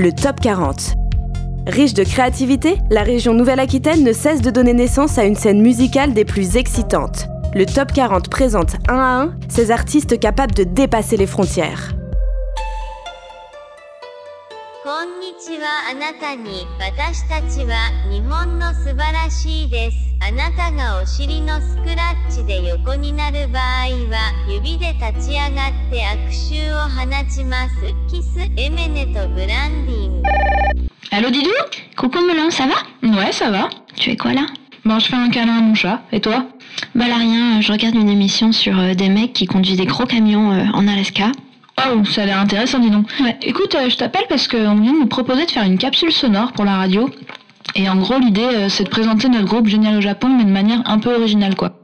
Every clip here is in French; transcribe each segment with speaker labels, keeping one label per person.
Speaker 1: le Top 40. Riche de créativité, la région Nouvelle-Aquitaine ne cesse de donner naissance à une scène musicale des plus excitantes. Le Top 40 présente un à un ces artistes capables de dépasser les frontières.
Speaker 2: あなたに私たちは日本の素晴らしいですあなたがお尻のスクラッチで横になる場合は指で立ち上がって悪臭を放ちますキスエメネとブランディング
Speaker 3: Allô Didou
Speaker 4: Coucou Melon, ça va
Speaker 3: Ouais, ça va.
Speaker 4: Tu fais quoi là
Speaker 3: Bon, je fais un câlin à mon chat. Et toi
Speaker 4: Bah là rien, euh, je regarde une émission sur euh, des mecs qui conduisent des gros camions euh, en Alaska.
Speaker 3: Oh, ça a l'air intéressant, dis donc.
Speaker 4: Ouais.
Speaker 3: Écoute, euh, je t'appelle parce qu'on vient de nous proposer de faire une capsule sonore pour la radio. Et en gros, l'idée, euh, c'est de présenter notre groupe Génial au Japon, mais de manière un peu originale, quoi.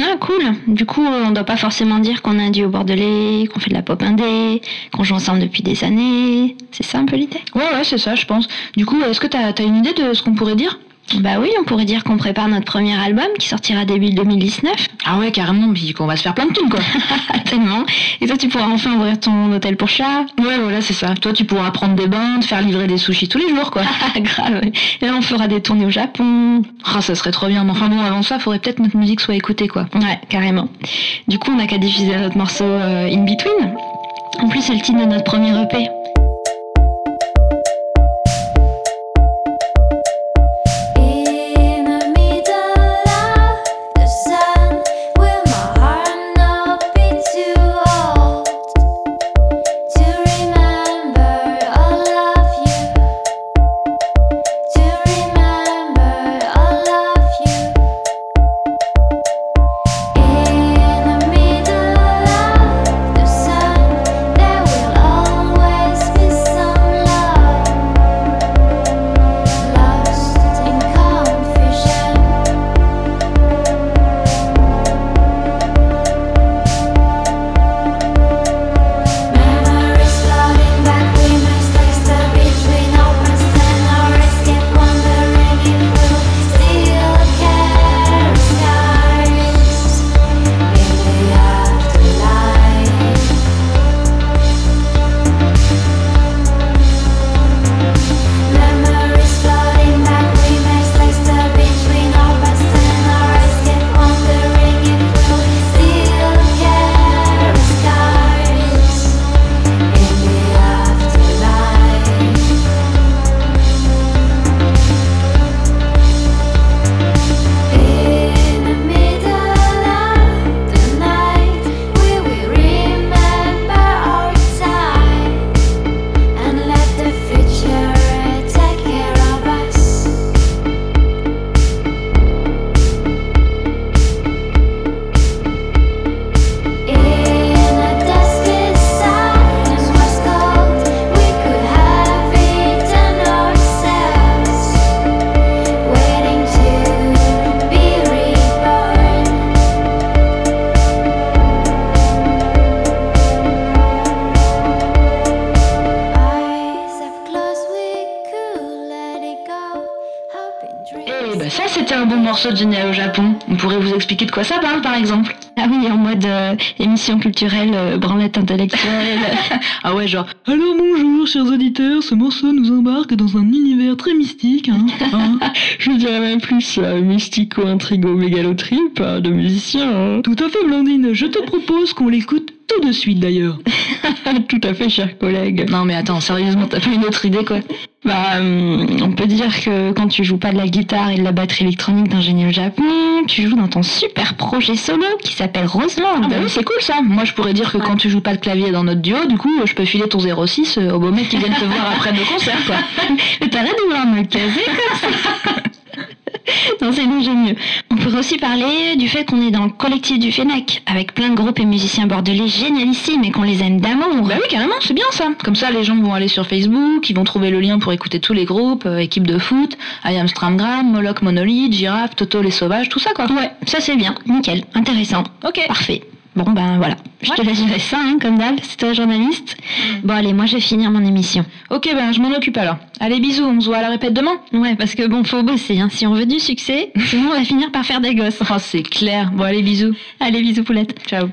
Speaker 4: Ah cool Du coup, euh, on doit pas forcément dire qu'on a un duo bordelais, qu'on fait de la pop indé, qu'on joue ensemble depuis des années. C'est ça un peu l'idée?
Speaker 3: Ouais, ouais, c'est ça, je pense. Du coup, est-ce que t'as as une idée de ce qu'on pourrait dire?
Speaker 4: Bah oui, on pourrait dire qu'on prépare notre premier album qui sortira début 2019.
Speaker 3: Ah ouais, carrément, puis qu'on va se faire plein de thunes, quoi.
Speaker 4: Tellement Et toi, tu pourras enfin ouvrir ton hôtel pour chat
Speaker 3: ouais, voilà, c'est ça. Toi, tu pourras prendre des bains, te faire livrer des sushis tous les jours, quoi.
Speaker 4: Ah grave Et là, on fera des tournées au Japon.
Speaker 3: Ah, ça serait trop bien. Mais enfin bon, avant ça, faudrait peut-être que notre musique soit écoutée, quoi.
Speaker 4: Ouais, carrément. Du coup, on n'a qu'à diffuser notre morceau euh, In Between. En plus, c'est le titre de notre premier EP.
Speaker 3: Morceau de au Japon. On pourrait vous expliquer de quoi ça parle, par exemple.
Speaker 4: Ah oui, en mode euh, émission culturelle, euh, branlette intellectuelle.
Speaker 3: Ah ouais, genre. Alors bonjour, chers auditeurs, ce morceau nous embarque dans un univers très mystique, hein. hein.
Speaker 4: Je dirais même plus euh, mystico-intrigo-mégalotrip euh, de musicien. hein.
Speaker 3: Tout à fait, Blandine. Je te propose qu'on l'écoute tout de suite, d'ailleurs.
Speaker 4: Tout à fait, cher collègue.
Speaker 3: Non, mais attends, sérieusement, t'as pas une autre idée, quoi?
Speaker 4: Bah, hum, on peut dire que quand tu joues pas de la guitare et de la batterie électronique d'un génie au Japon, tu joues dans ton super projet solo qui s'appelle Roseland.
Speaker 3: Ah bah oui, c'est cool ça. Moi, je pourrais dire que quand tu joues pas de clavier dans notre duo, du coup, je peux filer ton 06 au beau mec qui vient te voir après le concert, quoi.
Speaker 4: Mais T'arrêtes de vouloir me caser comme ça Non, c'est ingénieux. On pourrait aussi parler du fait qu'on est dans le collectif du FENAC, avec plein de groupes et musiciens bordelais génialissimes et qu'on les aime d'amour.
Speaker 3: Bah oui, carrément, c'est bien ça. Comme ça, les gens vont aller sur Facebook, ils vont trouver le lien pour écouter tous les groupes, euh, équipe de foot, I Am Stramgram, Moloch Monolith, Giraffe, Toto les Sauvages, tout ça, quoi.
Speaker 4: Ouais, ça c'est bien, nickel, intéressant.
Speaker 3: Ok.
Speaker 4: Parfait. Bon ben voilà, je te
Speaker 3: Ouais.
Speaker 4: laisse gérer ça hein, comme d'hab, c'est toi journaliste. Bon allez, moi je vais finir mon émission.
Speaker 3: Ok, ben je m'en occupe alors. Allez, bisous, on se voit à la répète demain.
Speaker 4: Ouais, parce que bon, faut bosser, hein. si on veut du succès, sinon on va finir par faire des gosses.
Speaker 3: Oh, c'est clair. Bon, allez, bisous.
Speaker 4: Allez, bisous poulette.
Speaker 3: Ciao.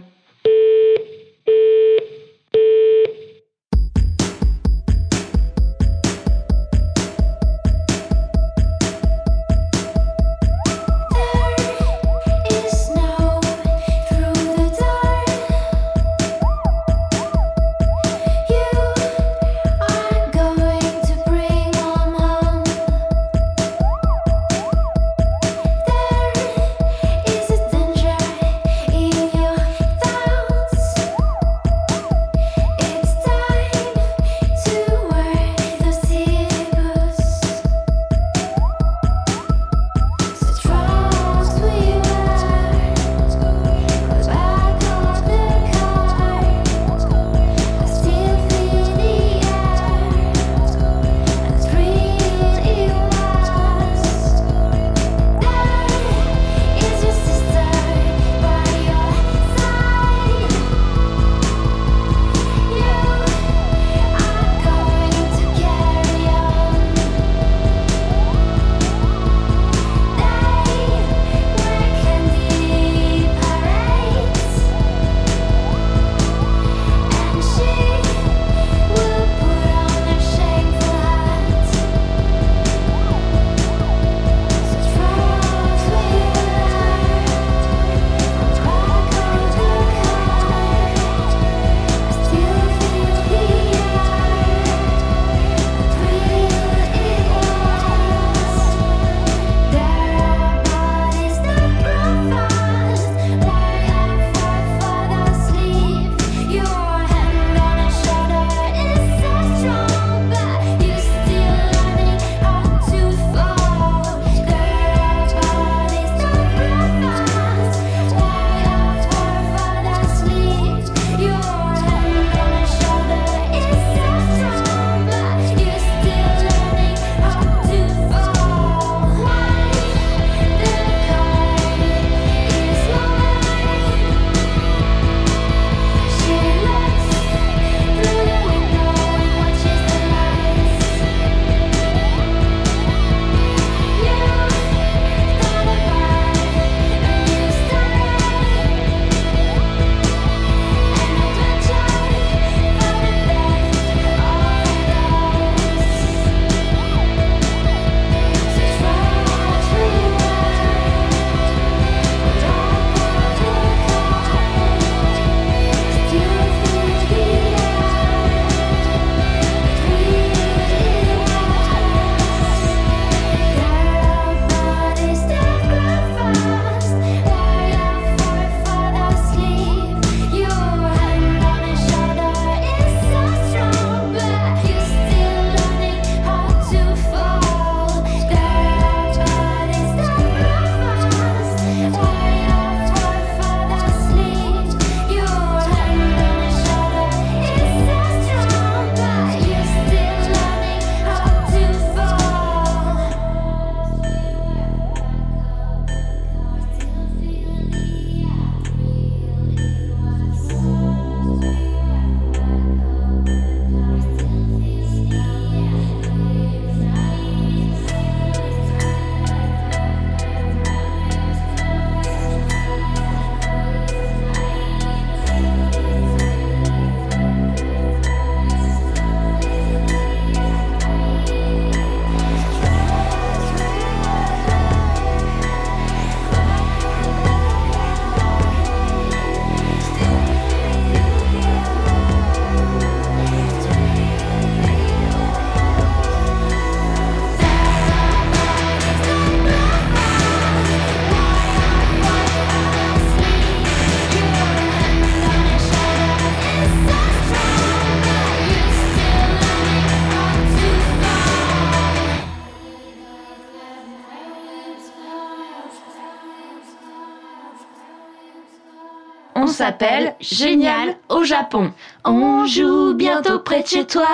Speaker 5: S'appelle Génial au Japon. On joue bientôt près de chez toi.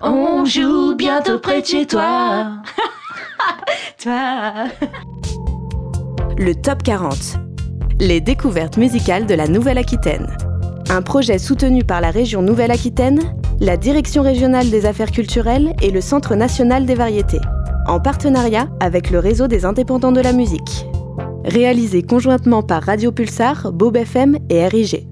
Speaker 5: On joue bientôt près de chez toi. toi.
Speaker 1: Le Top 40. Les découvertes musicales de la Nouvelle-Aquitaine. Un projet soutenu par la région Nouvelle-Aquitaine, la Direction régionale des affaires culturelles et le Centre national des variétés, en partenariat avec le réseau des indépendants de la musique. Réalisé conjointement par Radio Pulsar, Bob FM et RIG.